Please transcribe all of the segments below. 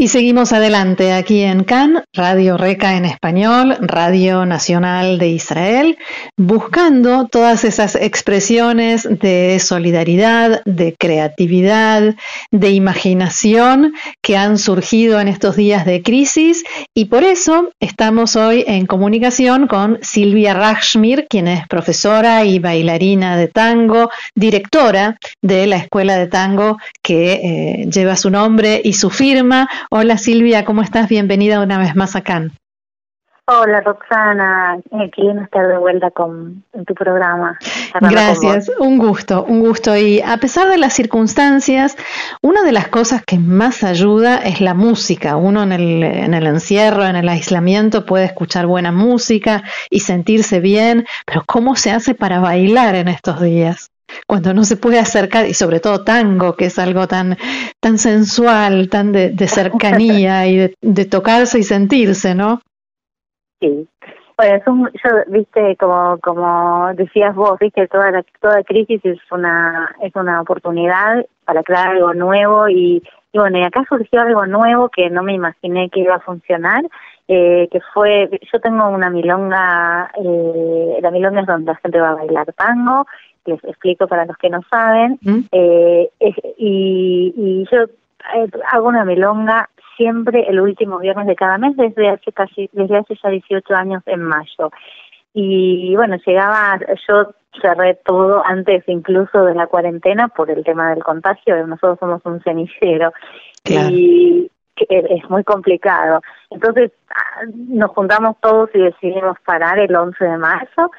Y seguimos adelante aquí en CAN, Radio Reca en español, Radio Nacional de Israel, buscando todas esas expresiones de solidaridad, de creatividad, de imaginación que han surgido en estos días de crisis y por eso estamos hoy en comunicación con Silvia Rachmir, quien es profesora y bailarina de tango, directora de la escuela de tango que eh, lleva su nombre y su firma. Hola Silvia, ¿cómo estás? Bienvenida una vez más acá. Hola Roxana, eh, qué estar de vuelta con en tu programa. Gracias, un gusto, un gusto. Y a pesar de las circunstancias, una de las cosas que más ayuda es la música. Uno en el, en el encierro, en el aislamiento puede escuchar buena música y sentirse bien, pero ¿cómo se hace para bailar en estos días? Cuando no se puede acercar, y sobre todo tango, que es algo tan, tan sensual, tan de, cercanía y de, tocarse y sentirse, ¿no? Sí. Bueno, es un, yo, viste, como, como decías vos, viste, toda toda crisis es una, es una oportunidad para crear algo nuevo y, y bueno, y acá surgió algo nuevo que no me imaginé que iba a funcionar, eh, que fue, yo tengo una milonga, eh, la milonga es donde la gente va a bailar tango les explico para los que no saben, ¿Mm? eh, y, y, yo eh, hago una milonga siempre el último viernes de cada mes desde hace casi, desde hace ya 18 años en mayo. Y bueno, llegaba, yo cerré todo antes incluso de la cuarentena por el tema del contagio, nosotros somos un cenillero y es muy complicado. Entonces ah, nos juntamos todos y decidimos parar el 11 de marzo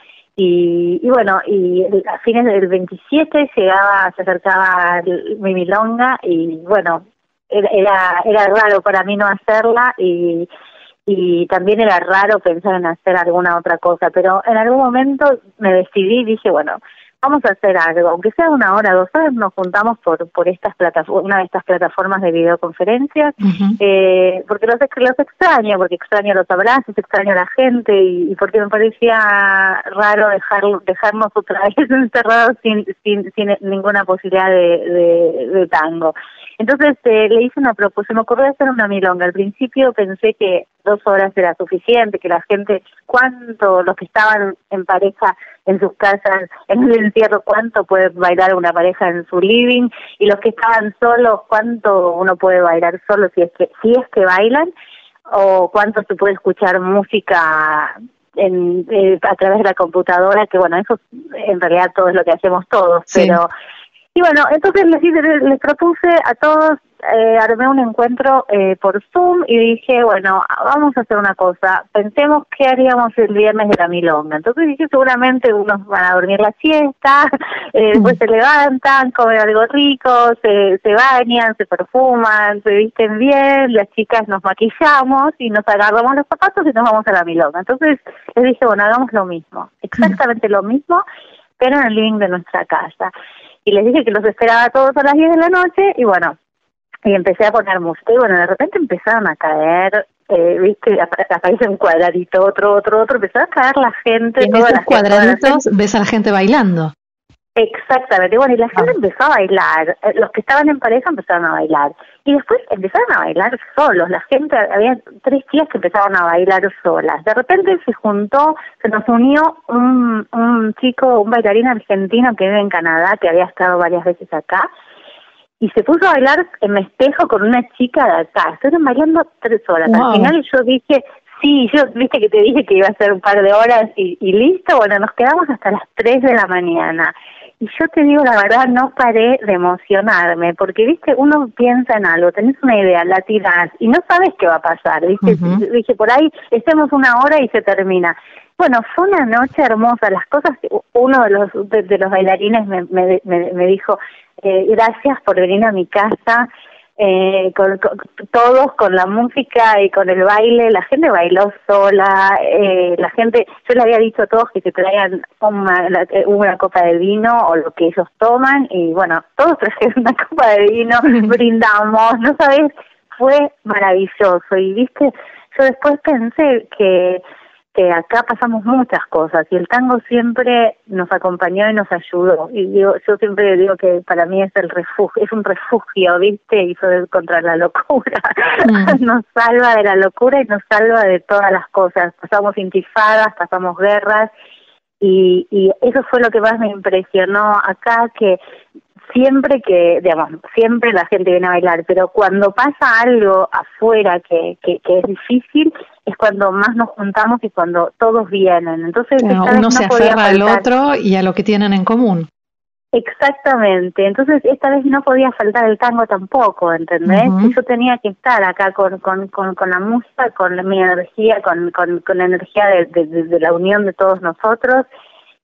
y, y bueno, y a fines del 27 llegaba, se acercaba mi milonga y bueno, era, era raro para mí no hacerla y, y también era raro pensar en hacer alguna otra cosa, pero en algún momento me decidí y dije, bueno, vamos a hacer algo, aunque sea una hora, dos horas, nos juntamos por por estas plataformas, una de estas plataformas de videoconferencias, eh, porque los, los extraño, porque extraño los abrazos, extraño a la gente y, porque me parecía raro dejar, dejarnos otra vez encerrados sin, sin, sin ninguna posibilidad de, de, tango. Entonces eh, le hice una propuesta, me ocurrió hacer una milonga. Al principio pensé que dos horas era suficiente, que la gente, cuánto, los que estaban en pareja en sus casas, en el encierro, cuánto puede bailar una pareja en su living, y los que estaban solos, cuánto uno puede bailar solo si es que, si es que bailan, o cuánto se puede escuchar música en, eh, a través de la computadora, que bueno, eso en realidad todo es lo que hacemos todos, pero... Y bueno, entonces les, les propuse a todos eh, armé un encuentro eh, por Zoom y dije, bueno, vamos a hacer una cosa, pensemos qué haríamos el viernes de la milonga. Entonces dije, seguramente unos van a dormir la siesta, eh, después se levantan, comen algo rico, se, se bañan, se perfuman, se visten bien, las chicas nos maquillamos y nos agarramos los zapatos y nos vamos a la milonga. Entonces les dije, bueno, hagamos lo mismo, exactamente lo mismo, pero en el living de nuestra casa. Y les dije que los esperaba a todos a las 10 de la noche y bueno, y empecé a poner música y bueno, de repente empezaron a caer, eh, viste, aparece un cuadradito, otro, otro, otro, empezó a caer la gente. en esos cuadraditos ves a la gente bailando. Exactamente, bueno, y la gente ah. empezó a bailar, eh, los que estaban en pareja empezaron a bailar, y después empezaron a bailar solos, la gente, había tres tías que empezaron a bailar solas, de repente se juntó, se nos unió un, un chico, un bailarín argentino que vive en Canadá, que había estado varias veces acá, y se puso a bailar en espejo con una chica de acá. Estuvieron bailando tres horas. Al final yo dije, sí, yo viste que te dije que iba a ser un par de horas y, y listo. Bueno, nos quedamos hasta las tres de la mañana. Y yo te digo la verdad, no paré de emocionarme, porque viste, uno piensa en algo, tenés una idea, la tirás y no sabes qué va a pasar, viste, dije, por ahí estemos una hora y se termina. Bueno, fue una noche hermosa, las cosas, uno de los, de, los bailarines me, me, me dijo, eh, gracias por venir a mi casa, eh, con, todos con la música y con el baile, la gente bailó sola, eh, la gente, yo le había dicho a todos que se traigan una, eh, una copa de vino o lo que ellos toman y bueno, todos trajeron una copa de vino, brindamos, no sabes, fue maravilloso y viste, yo después pensé que viste, acá pasamos muchas cosas y el tango siempre nos acompañó y nos ayudó. Y yo, yo siempre digo que para mí es el refugio, es un refugio, viste, y fue contra la locura. Mm. nos salva de la locura y nos salva de todas las cosas. Pasamos intifadas, pasamos guerras y, y eso fue lo que más me impresionó acá, que siempre que, digamos, siempre la gente viene a bailar, pero cuando pasa algo afuera que, que, es difícil, es cuando más nos juntamos y cuando todos vienen. Entonces, uno se aferra al otro y a lo que tienen en común. Exactamente, entonces esta vez no podía faltar el tango tampoco, ¿entendés? Yo tenía que estar acá con, con, con, con, la música, con mi energía, con, con, con la energía de, de la unión de todos nosotros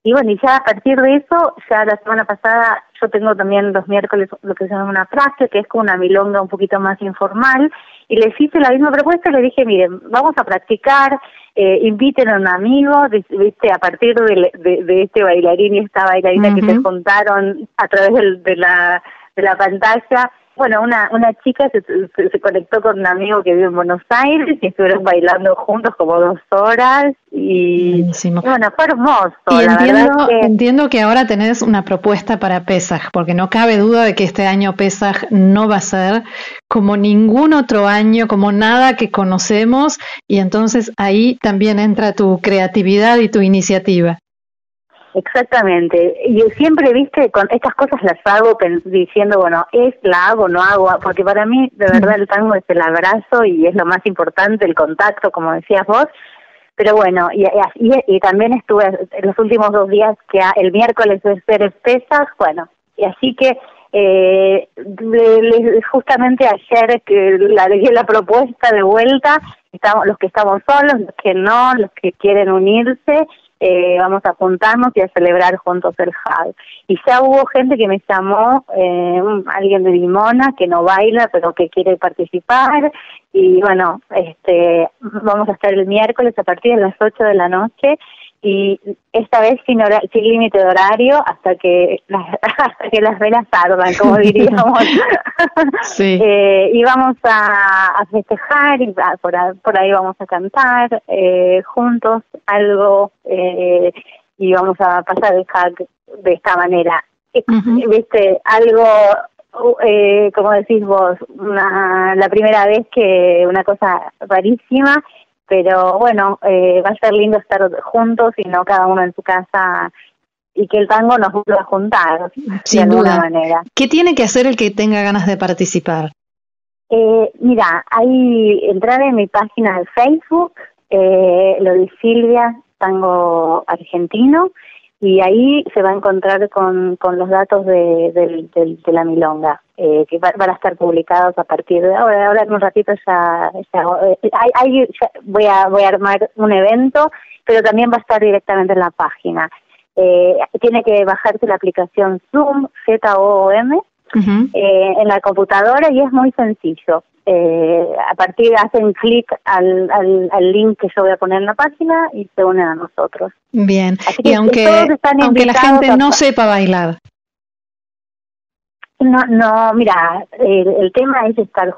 y bueno, y ya a partir de eso, ya la semana pasada yo tengo también los miércoles lo que se llama una frase, que es como una milonga un poquito más informal, y les hice la misma propuesta y le dije, miren, vamos a practicar, eh, inviten a un amigo, viste, a partir de, de, este bailarín y esta bailarina que se juntaron a través de, la, de la pantalla, bueno, una, una chica se, se, conectó con un amigo que vive en Buenos Aires y estuvieron bailando juntos como dos horas y, bueno, fue hermoso. Y entiendo, que... entiendo que ahora tenés una propuesta para Pesaj, porque no cabe duda de que este año Pesaj no va a ser como ningún otro año, como nada que conocemos y entonces ahí también entra tu creatividad y tu iniciativa. Exactamente. Y siempre, viste, con estas cosas las hago diciendo, bueno, es, la hago, no hago, porque para mí, de verdad, el tango es el abrazo y es lo más importante, el contacto, como decías vos. Pero bueno, y, y, también estuve en los últimos dos días, que el miércoles de ser espesas, bueno, y así que eh, justamente ayer que la la propuesta de vuelta, estamos los que estamos solos, los que no, los que quieren unirse, eh, vamos a juntarnos y a celebrar juntos el Hag. Y ya hubo gente que me llamó, eh, alguien de Limona, que no baila, pero que quiere participar. Y bueno, este, vamos a estar el miércoles a partir de las 8 de la noche y esta vez sin, sin límite de horario hasta que las, hasta que las velas ardan, como diríamos. sí. eh, y vamos a, a festejar y por, por, ahí vamos a cantar eh, juntos algo eh, y vamos a pasar el hack de esta manera. Viste, algo eh, como decís vos, una, la primera vez que una cosa rarísima pero bueno, eh, va a ser lindo estar juntos y no cada uno en su casa y que el tango nos vuelva a juntar Sin de alguna manera. ¿Qué tiene que hacer el que tenga ganas de participar? Eh, mira, hay entrar en mi página de Facebook, eh, lo de Silvia Tango Argentino, y ahí se va a encontrar con, con los datos de, de, la milonga, eh, que van a estar publicados a partir de ahora. Ahora en un ratito ya, eh, voy, a, voy a armar un evento, pero también va a estar directamente en la página. Eh, tiene que bajarse la aplicación Zoom, Z-O-O-M, eh, en la computadora y es muy sencillo. Eh, a partir hacen clic al, al, link que yo voy a poner en la página y se unen a nosotros. Bien, y aunque, aunque la gente no sepa bailar. No, no, mira, el, tema es estar,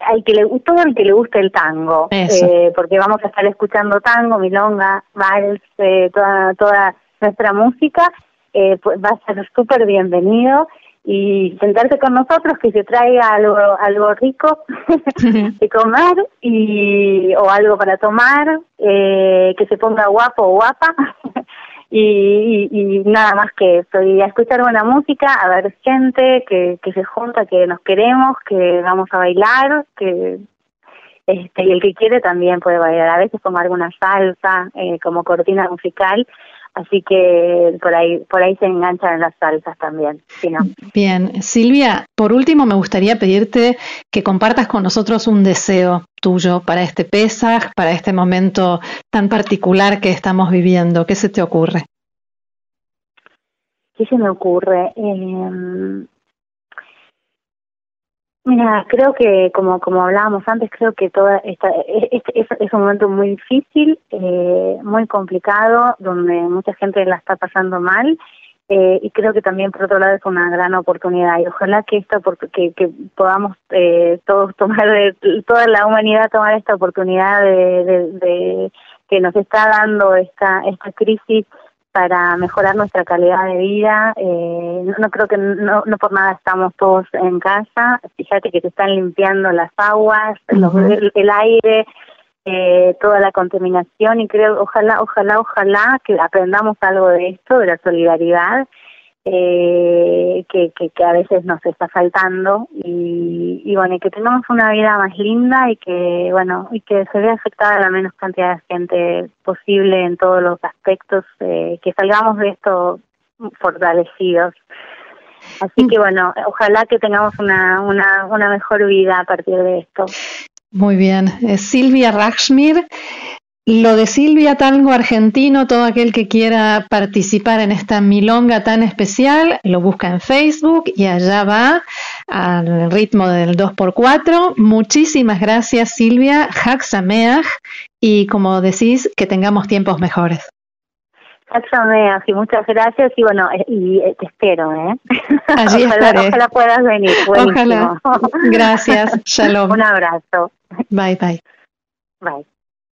hay que le, todo el que le guste el tango, eh, porque vamos a estar escuchando tango, milonga, vals, eh, toda, toda nuestra música, eh, pues va a ser súper bienvenido y sentarse con nosotros, que se traiga algo, algo rico de comer y, o algo para tomar, eh, que se ponga guapo o guapa. Y, y, nada más que eso, y a escuchar buena música, a ver gente que, que se junta, que nos queremos, que vamos a bailar, que este, y el que quiere también puede bailar, a veces como alguna salsa eh, como cortina musical Así que por ahí, por ahí se enganchan en las salsas también. Bien, Silvia, por último me gustaría pedirte que compartas con nosotros un deseo tuyo para este Pesaj, para este momento tan particular que estamos viviendo. ¿Qué se te ocurre? ¿Qué se me ocurre? Eh, Mira, creo que como como hablábamos antes, creo que toda esta es, es, un momento muy difícil, eh, muy complicado, donde mucha gente la está pasando mal eh, y creo que también por otro lado es una gran oportunidad y ojalá que esta que, que podamos eh, todos tomar toda la humanidad tomar esta oportunidad de, de, que nos está dando esta, esta crisis para mejorar nuestra calidad de vida. Eh, no, creo que no, no, por nada estamos todos en casa. Fíjate que se están limpiando las aguas, el, aire, eh, toda la contaminación y creo, ojalá, ojalá, ojalá que aprendamos algo de esto, de la solidaridad eh, que, que, a veces nos está faltando y, y bueno, y que tengamos una vida más linda y que bueno, y que se vea afectada la menos cantidad de gente posible en todos los aspectos, eh, que salgamos de esto fortalecidos. Así que bueno, ojalá que tengamos una, una, una mejor vida a partir de esto. Muy bien. Silvia Rachmir lo de Silvia Tango Argentino, todo aquel que quiera participar en esta milonga tan especial, lo busca en Facebook y allá va al ritmo del 2x4. Muchísimas gracias Silvia, Sameach y como decís, que tengamos tiempos mejores. Sameach y muchas gracias y bueno, eh, y eh, te espero, ¿eh? Allí ojalá, ojalá puedas venir. Ojalá. Gracias. Shalom. Un abrazo. Bye, bye. Bye.